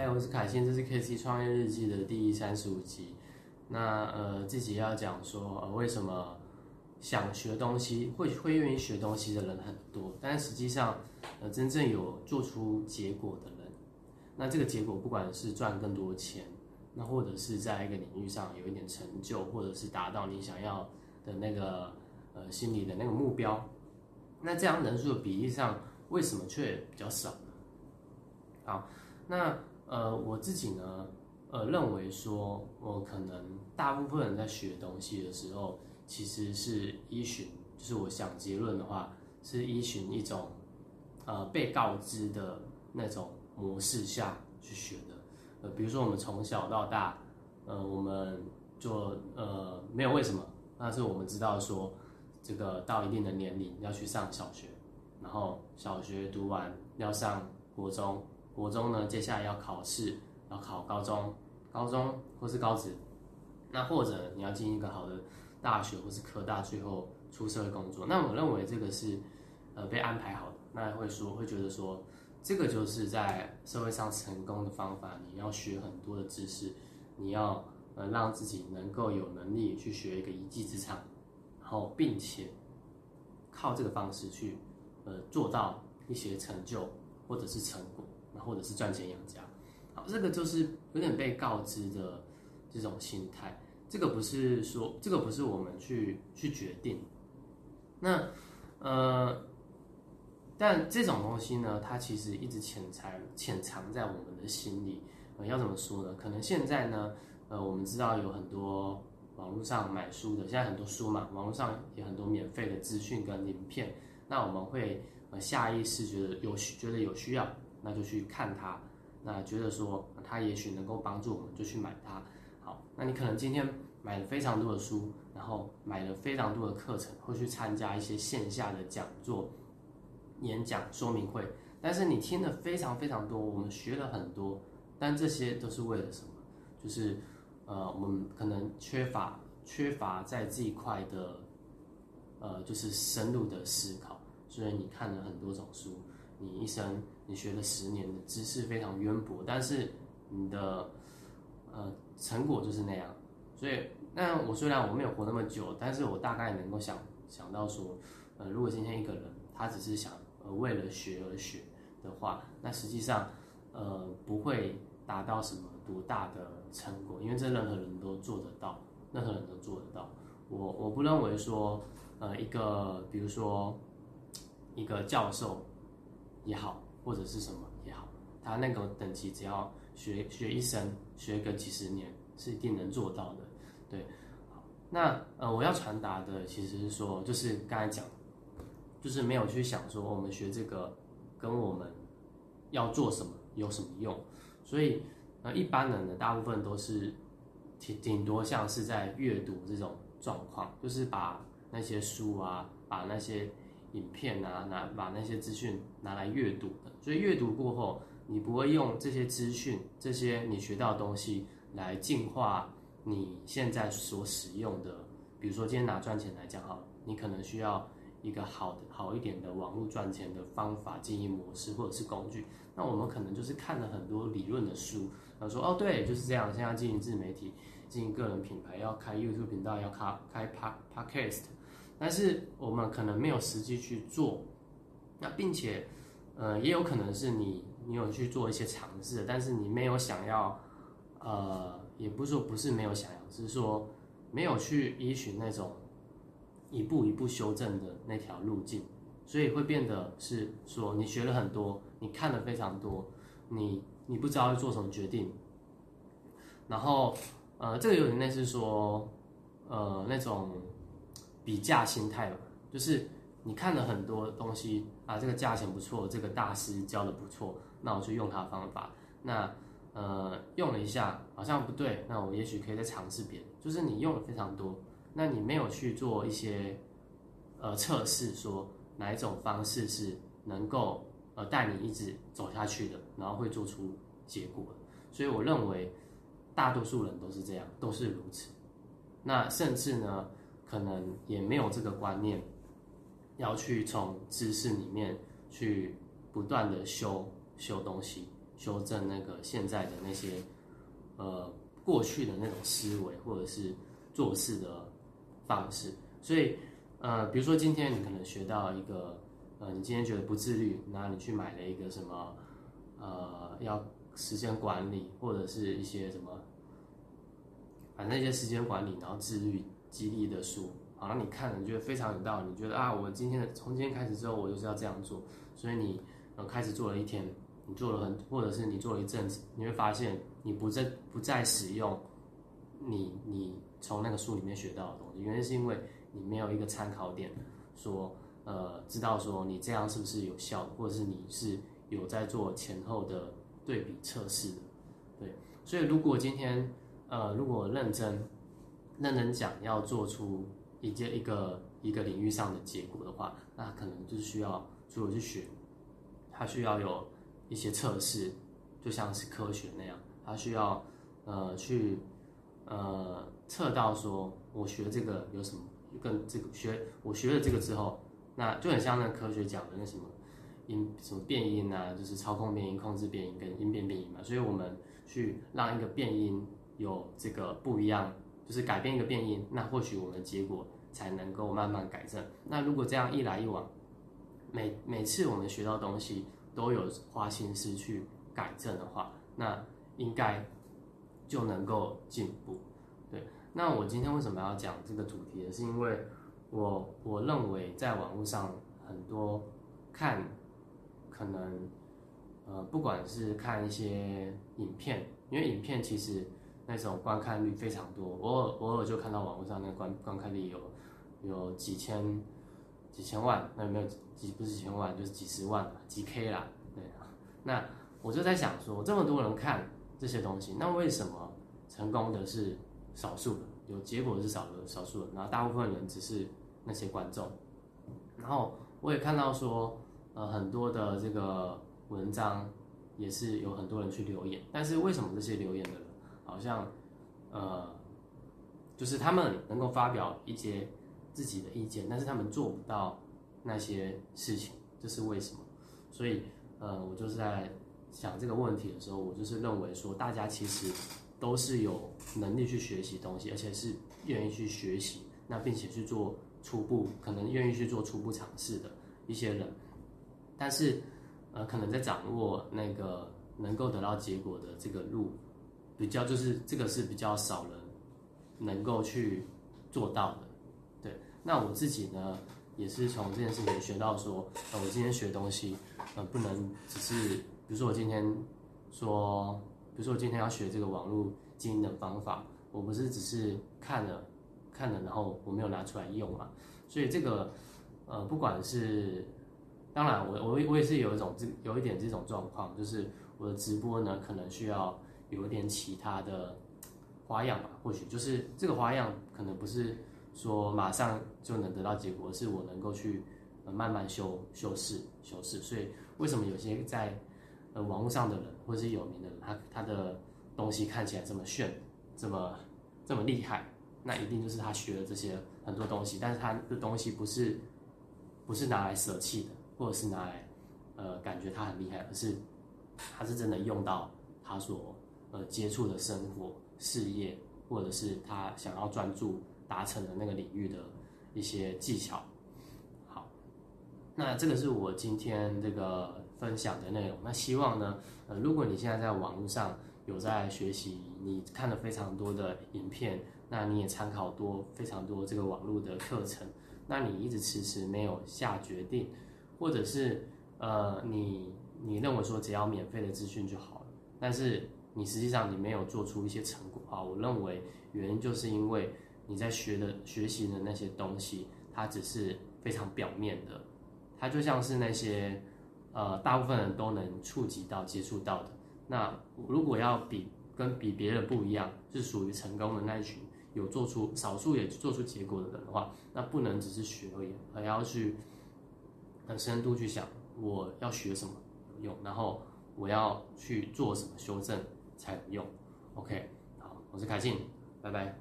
嗨，我是凯欣，这是 K C 创业日记的第三十五集。那呃，自己要讲说，呃，为什么想学东西，会会愿意学东西的人很多，但实际上，呃，真正有做出结果的人，那这个结果不管是赚更多钱，那或者是在一个领域上有一点成就，或者是达到你想要的那个呃心里的那个目标，那这样人数的比例上，为什么却比较少呢？好，那。呃，我自己呢，呃，认为说，我可能大部分人在学东西的时候，其实是依循，就是我想结论的话，是依循一种，呃，被告知的那种模式下去学的。呃，比如说我们从小到大，呃，我们做呃没有为什么，但是我们知道说，这个到一定的年龄要去上小学，然后小学读完要上国中。国中呢，接下来要考试，要考高中，高中或是高职，那或者你要进一个好的大学或是科大，最后出社会工作。那我认为这个是呃被安排好的。那会说会觉得说，这个就是在社会上成功的方法。你要学很多的知识，你要呃让自己能够有能力去学一个一技之长，然后并且靠这个方式去呃做到一些成就或者是成果。或者是赚钱养家，好，这个就是有点被告知的这种心态。这个不是说，这个不是我们去去决定。那呃，但这种东西呢，它其实一直潜藏潜藏在我们的心里。呃，要怎么说呢？可能现在呢，呃，我们知道有很多网络上买书的，现在很多书嘛，网络上有很多免费的资讯跟影片。那我们会下意识觉得有觉得有需要。那就去看它，那觉得说它也许能够帮助我们，就去买它。好，那你可能今天买了非常多的书，然后买了非常多的课程，会去参加一些线下的讲座、演讲、说明会。但是你听了非常非常多，我们学了很多，但这些都是为了什么？就是呃，我们可能缺乏缺乏在这一块的呃，就是深入的思考。所以你看了很多种书。你一生你学了十年的知识非常渊博，但是你的呃成果就是那样。所以，那我虽然我没有活那么久，但是我大概能够想想到说，呃，如果今天一个人他只是想呃为了学而学的话，那实际上呃不会达到什么多大的成果，因为这任何人都做得到，任何人都做得到。我我不认为说呃一个比如说一个教授。也好，或者是什么也好，他那个等级只要学学一生，学个几十年是一定能做到的。对，好，那呃，我要传达的其实是说，就是刚才讲，就是没有去想说我们学这个跟我们要做什么有什么用，所以呃，一般人呢，大部分都是挺挺多像是在阅读这种状况，就是把那些书啊，把那些。影片啊，拿把那些资讯拿来阅读的，所以阅读过后，你不会用这些资讯、这些你学到的东西来净化你现在所使用的。比如说，今天拿赚钱来讲好了，你可能需要一个好的、好一点的网络赚钱的方法、经营模式或者是工具。那我们可能就是看了很多理论的书，然后说哦，对，就是这样。现在经营自媒体、经营个人品牌，要开 YouTube 频道，要开开 Pod Podcast。但是我们可能没有实际去做，那并且，呃，也有可能是你你有去做一些尝试，但是你没有想要，呃，也不是说不是没有想要，只是说没有去依循那种一步一步修正的那条路径，所以会变得是说你学了很多，你看了非常多，你你不知道要做什么决定，然后，呃，这个有点类似说，呃，那种。比价心态嘛，就是你看了很多东西啊，这个价钱不错，这个大师教的不错，那我就用他的方法。那呃用了一下，好像不对，那我也许可以再尝试别的。就是你用了非常多，那你没有去做一些呃测试，说哪一种方式是能够呃带你一直走下去的，然后会做出结果。所以我认为大多数人都是这样，都是如此。那甚至呢？可能也没有这个观念，要去从知识里面去不断的修修东西，修正那个现在的那些呃过去的那种思维或者是做事的方式。所以呃，比如说今天你可能学到一个呃，你今天觉得不自律，那你去买了一个什么呃要时间管理或者是一些什么，反正一些时间管理然后自律激励的书。好，那你看了，你觉得非常有道理。你觉得啊，我今天的从今天开始之后，我就是要这样做。所以你呃开始做了一天，你做了很，或者是你做了一阵子，你会发现你不再不再使用你你从那个书里面学到的东西。原因是因为你没有一个参考点，说呃知道说你这样是不是有效，或者是你是有在做前后的对比测试的。对，所以如果今天呃如果认真认真讲，要做出。一件一个一个领域上的结果的话，那可能就是需要除了去学，它需要有一些测试，就像是科学那样，它需要呃去呃测到说我学这个有什么跟这个学我学了这个之后，那就很像那科学讲的那什么音什么变音啊，就是操控变音、控制变音跟音变变音嘛，所以我们去让一个变音有这个不一样。就是改变一个变音，那或许我们的结果才能够慢慢改正。那如果这样一来一往，每每次我们学到东西都有花心思去改正的话，那应该就能够进步。对，那我今天为什么要讲这个主题呢？是因为我我认为在网络上很多看，可能呃不管是看一些影片，因为影片其实。那种观看率非常多，偶尔偶尔就看到网络上那个观观看率有有几千几千万，那有没有几不是几千万就是几十万几 K 啦，对啊。那我就在想说，这么多人看这些东西，那为什么成功的是少数的，有结果的是少的少数的，然后大部分人只是那些观众。然后我也看到说，呃，很多的这个文章也是有很多人去留言，但是为什么这些留言的人？好像，呃，就是他们能够发表一些自己的意见，但是他们做不到那些事情，这是为什么？所以，呃，我就是在想这个问题的时候，我就是认为说，大家其实都是有能力去学习东西，而且是愿意去学习，那并且去做初步，可能愿意去做初步尝试的一些人，但是，呃，可能在掌握那个能够得到结果的这个路。比较就是这个是比较少人能够去做到的，对。那我自己呢，也是从这件事情学到说，呃，我今天学东西，呃，不能只是，比如说我今天说，比如说我今天要学这个网络经营的方法，我不是只是看了看了，然后我没有拿出来用嘛。所以这个，呃，不管是，当然我我我也是有一种这有一点这种状况，就是我的直播呢，可能需要。有一点其他的花样吧，或许就是这个花样可能不是说马上就能得到结果，是我能够去慢慢修修饰修饰。所以为什么有些在呃网络上的人或者是有名的人，他他的东西看起来这么炫，这么这么厉害，那一定就是他学了这些很多东西，但是他的东西不是不是拿来舍弃的，或者是拿来呃感觉他很厉害，而是他是真的用到他所。呃，接触的生活、事业，或者是他想要专注达成的那个领域的一些技巧。好，那这个是我今天这个分享的内容。那希望呢，呃，如果你现在在网络上有在学习，你看了非常多的影片，那你也参考多非常多这个网络的课程，那你一直迟迟没有下决定，或者是呃，你你认为说只要免费的资讯就好了，但是。你实际上你没有做出一些成果啊！我认为原因就是因为你在学的学习的那些东西，它只是非常表面的，它就像是那些呃大部分人都能触及到、接触到的。那如果要比跟比别人不一样，是属于成功的那一群，有做出少数也做出结果的人的话，那不能只是学而已，还要去很深度去想我要学什么有用，然后我要去做什么修正。才有用，OK，好，我是凯信，拜拜。